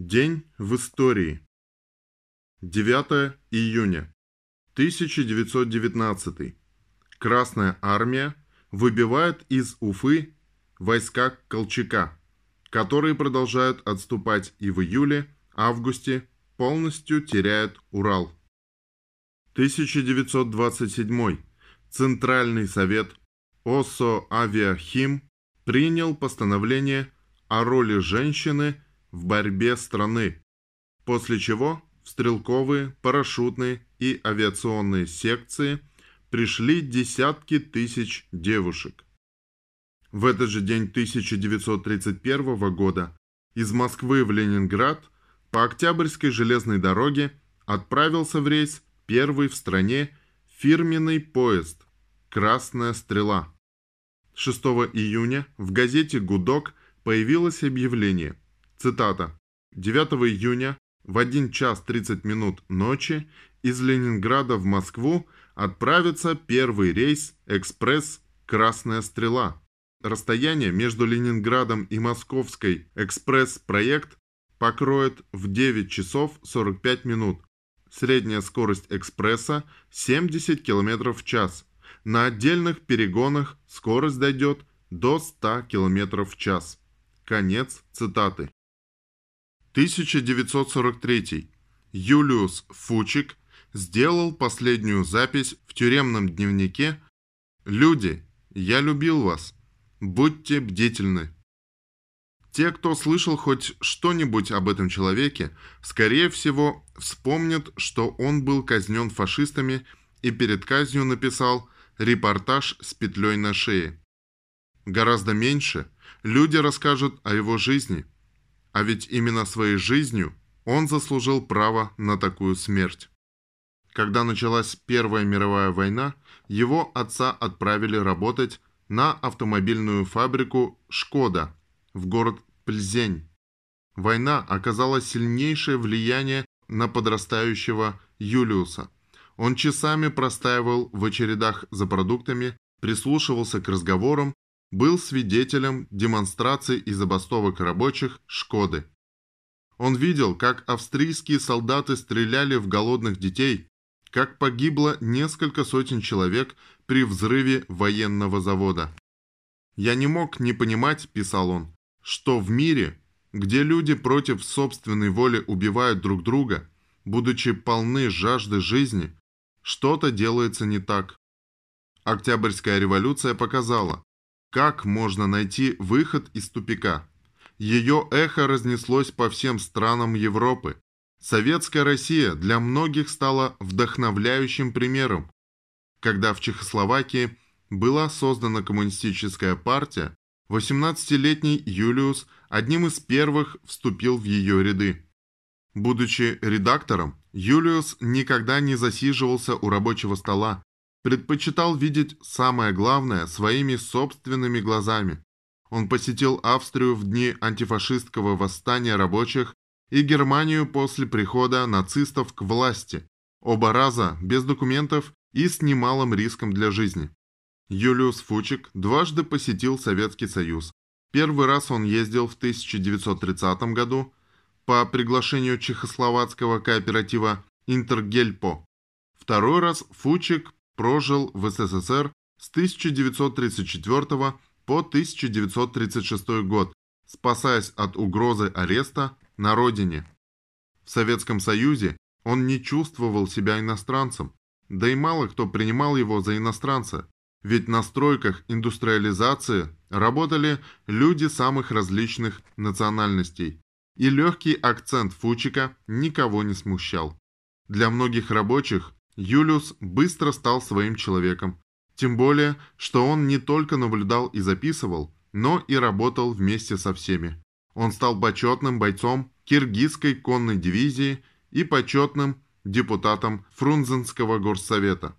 День в истории. 9 июня 1919. Красная армия выбивает из Уфы войска Колчака, которые продолжают отступать и в июле-августе полностью теряют Урал. 1927. Центральный совет ОСО Авиахим принял постановление о роли женщины в борьбе страны, после чего в стрелковые, парашютные и авиационные секции пришли десятки тысяч девушек. В этот же день 1931 года из Москвы в Ленинград по Октябрьской железной дороге отправился в рейс первый в стране фирменный поезд «Красная стрела». 6 июня в газете «Гудок» появилось объявление – Цитата. 9 июня в 1 час 30 минут ночи из Ленинграда в Москву отправится первый рейс «Экспресс Красная Стрела». Расстояние между Ленинградом и Московской «Экспресс-проект» покроет в 9 часов 45 минут. Средняя скорость экспресса 70 км в час. На отдельных перегонах скорость дойдет до 100 км в час. Конец цитаты. 1943. Юлиус Фучик сделал последнюю запись в тюремном дневнике «Люди, я любил вас. Будьте бдительны». Те, кто слышал хоть что-нибудь об этом человеке, скорее всего, вспомнят, что он был казнен фашистами и перед казнью написал репортаж с петлей на шее. Гораздо меньше люди расскажут о его жизни – а ведь именно своей жизнью он заслужил право на такую смерть. Когда началась Первая мировая война, его отца отправили работать на автомобильную фабрику «Шкода» в город Пльзень. Война оказала сильнейшее влияние на подрастающего Юлиуса. Он часами простаивал в очередах за продуктами, прислушивался к разговорам был свидетелем демонстраций и забастовок рабочих «Шкоды». Он видел, как австрийские солдаты стреляли в голодных детей, как погибло несколько сотен человек при взрыве военного завода. «Я не мог не понимать», – писал он, – «что в мире, где люди против собственной воли убивают друг друга, будучи полны жажды жизни, что-то делается не так». Октябрьская революция показала, как можно найти выход из тупика? Ее эхо разнеслось по всем странам Европы. Советская Россия для многих стала вдохновляющим примером. Когда в Чехословакии была создана коммунистическая партия, 18-летний Юлиус одним из первых вступил в ее ряды. Будучи редактором, Юлиус никогда не засиживался у рабочего стола, предпочитал видеть самое главное своими собственными глазами. Он посетил Австрию в дни антифашистского восстания рабочих и Германию после прихода нацистов к власти, оба раза без документов и с немалым риском для жизни. Юлиус Фучик дважды посетил Советский Союз. Первый раз он ездил в 1930 году по приглашению чехословацкого кооператива «Интергельпо». Второй раз Фучик прожил в СССР с 1934 по 1936 год, спасаясь от угрозы ареста на родине. В Советском Союзе он не чувствовал себя иностранцем, да и мало кто принимал его за иностранца, ведь на стройках индустриализации работали люди самых различных национальностей, и легкий акцент Фучика никого не смущал. Для многих рабочих Юлиус быстро стал своим человеком. Тем более, что он не только наблюдал и записывал, но и работал вместе со всеми. Он стал почетным бойцом Киргизской конной дивизии и почетным депутатом Фрунзенского горсовета.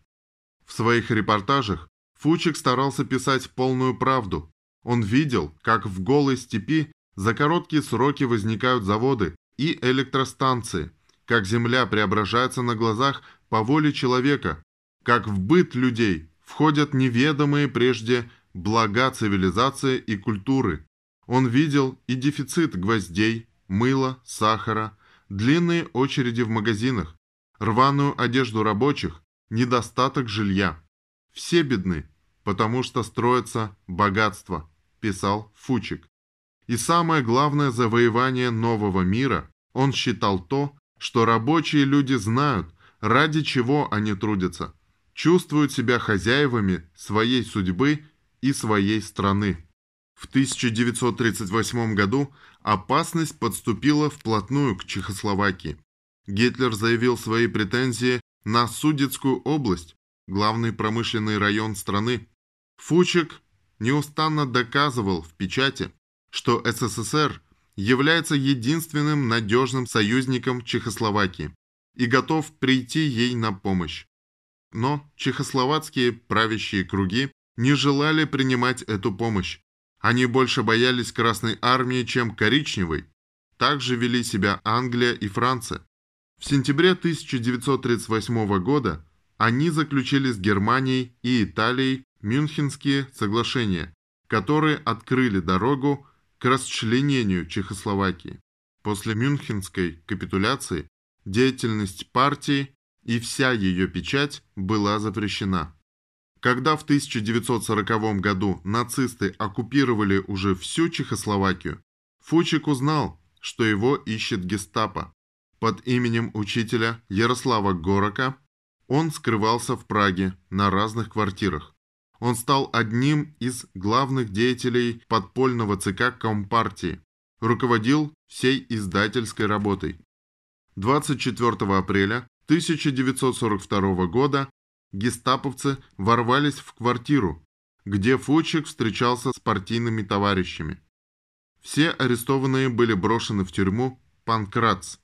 В своих репортажах Фучик старался писать полную правду. Он видел, как в голой степи за короткие сроки возникают заводы и электростанции, как земля преображается на глазах по воле человека, как в быт людей входят неведомые прежде блага цивилизации и культуры. Он видел и дефицит гвоздей, мыла, сахара, длинные очереди в магазинах, рваную одежду рабочих, недостаток жилья. Все бедны, потому что строится богатство, писал Фучик. И самое главное завоевание нового мира он считал то, что рабочие люди знают, ради чего они трудятся, чувствуют себя хозяевами своей судьбы и своей страны. В 1938 году опасность подступила вплотную к Чехословакии. Гитлер заявил свои претензии на Судетскую область, главный промышленный район страны. Фучик неустанно доказывал в печати, что СССР является единственным надежным союзником Чехословакии и готов прийти ей на помощь. Но чехословацкие правящие круги не желали принимать эту помощь. Они больше боялись Красной Армии, чем Коричневой. Так же вели себя Англия и Франция. В сентябре 1938 года они заключили с Германией и Италией Мюнхенские соглашения, которые открыли дорогу к расчленению Чехословакии. После Мюнхенской капитуляции деятельность партии и вся ее печать была запрещена. Когда в 1940 году нацисты оккупировали уже всю Чехословакию, Фучик узнал, что его ищет гестапо. Под именем учителя Ярослава Горока он скрывался в Праге на разных квартирах. Он стал одним из главных деятелей подпольного ЦК Компартии, руководил всей издательской работой. 24 апреля 1942 года гестаповцы ворвались в квартиру, где Фучик встречался с партийными товарищами. Все арестованные были брошены в тюрьму Панкратс.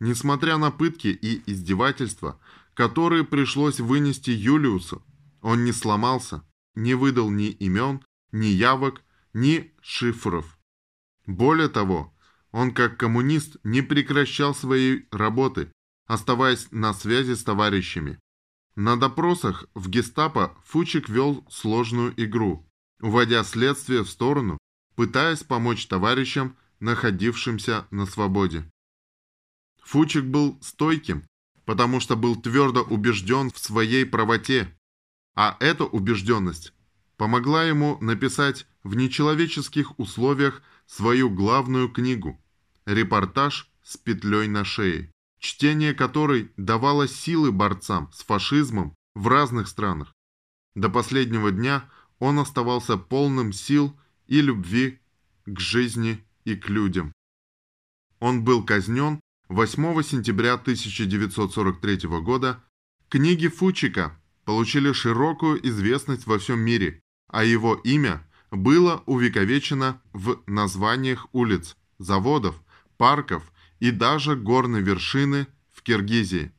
Несмотря на пытки и издевательства, которые пришлось вынести Юлиусу, он не сломался, не выдал ни имен, ни явок, ни шифров. Более того, он как коммунист не прекращал своей работы, оставаясь на связи с товарищами. На допросах в гестапо Фучик вел сложную игру, уводя следствие в сторону, пытаясь помочь товарищам, находившимся на свободе. Фучик был стойким, потому что был твердо убежден в своей правоте, а эта убежденность помогла ему написать в нечеловеческих условиях свою главную книгу «Репортаж с петлей на шее» чтение которой давало силы борцам с фашизмом в разных странах. До последнего дня он оставался полным сил и любви к жизни и к людям. Он был казнен 8 сентября 1943 года. Книги Фучика получили широкую известность во всем мире, а его имя было увековечено в названиях улиц, заводов, парков и даже горной вершины в Киргизии.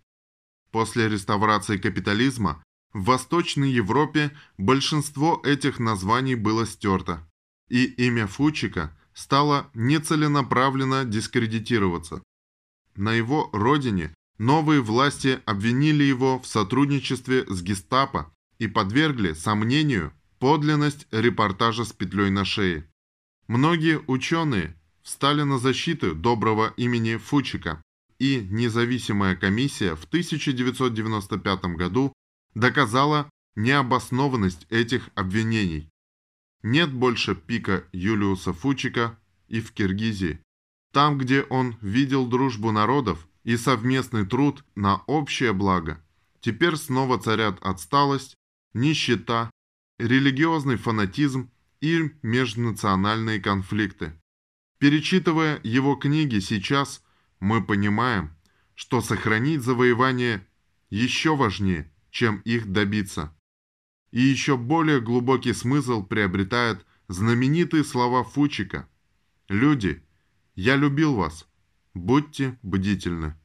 После реставрации капитализма в Восточной Европе большинство этих названий было стерто, и имя Фучика стало нецеленаправленно дискредитироваться. На его родине новые власти обвинили его в сотрудничестве с гестапо и подвергли сомнению подлинность репортажа с петлей на шее. Многие ученые встали на защиту доброго имени Фучика, и независимая комиссия в 1995 году доказала необоснованность этих обвинений. Нет больше пика Юлиуса Фучика и в Киргизии. Там, где он видел дружбу народов и совместный труд на общее благо, теперь снова царят отсталость, нищета, религиозный фанатизм и межнациональные конфликты. Перечитывая его книги сейчас, мы понимаем, что сохранить завоевание еще важнее, чем их добиться. И еще более глубокий смысл приобретают знаменитые слова Фучика. «Люди, я любил вас, будьте бдительны».